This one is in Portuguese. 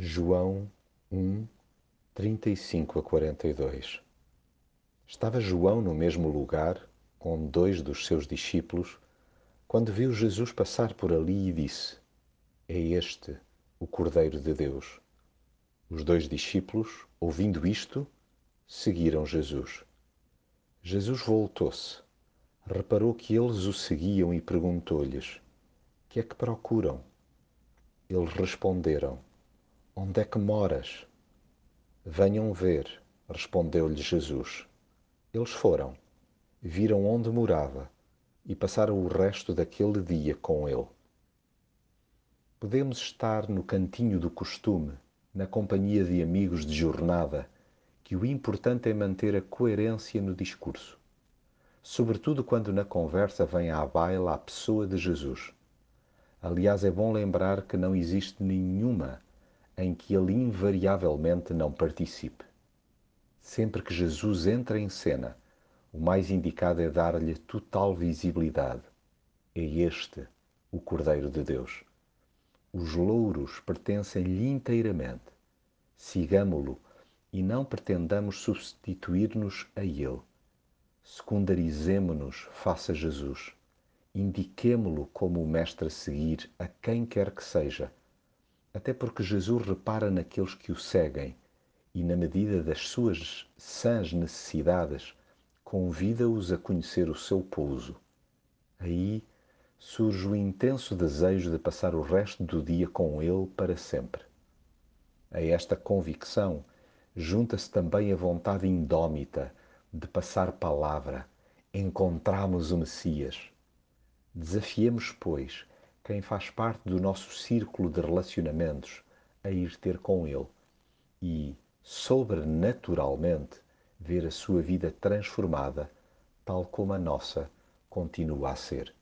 João 1, 35 a 42 Estava João no mesmo lugar com dois dos seus discípulos quando viu Jesus passar por ali e disse: É este o Cordeiro de Deus. Os dois discípulos, ouvindo isto, seguiram Jesus. Jesus voltou-se, reparou que eles o seguiam e perguntou-lhes: Que é que procuram? Eles responderam: Onde é que moras? Venham ver, respondeu-lhes Jesus. Eles foram, viram onde morava e passaram o resto daquele dia com ele. Podemos estar no cantinho do costume, na companhia de amigos de jornada, que o importante é manter a coerência no discurso, sobretudo quando na conversa vem à baila a pessoa de Jesus. Aliás, é bom lembrar que não existe nenhuma em que ele invariavelmente não participe. Sempre que Jesus entra em cena, o mais indicado é dar-lhe total visibilidade. É este o Cordeiro de Deus. Os louros pertencem-lhe inteiramente. Sigamo-lo e não pretendamos substituir-nos a ele. Secundarizemo-nos face a Jesus. Indiquemo-lo como o mestre a seguir a quem quer que seja até porque Jesus repara naqueles que o seguem e, na medida das suas sãs necessidades, convida-os a conhecer o seu pouso. Aí surge o intenso desejo de passar o resto do dia com ele para sempre. A esta convicção junta-se também a vontade indómita de passar palavra, encontramos o Messias. Desafiemos, pois, quem faz parte do nosso círculo de relacionamentos a ir ter com Ele e, sobrenaturalmente, ver a sua vida transformada, tal como a nossa continua a ser.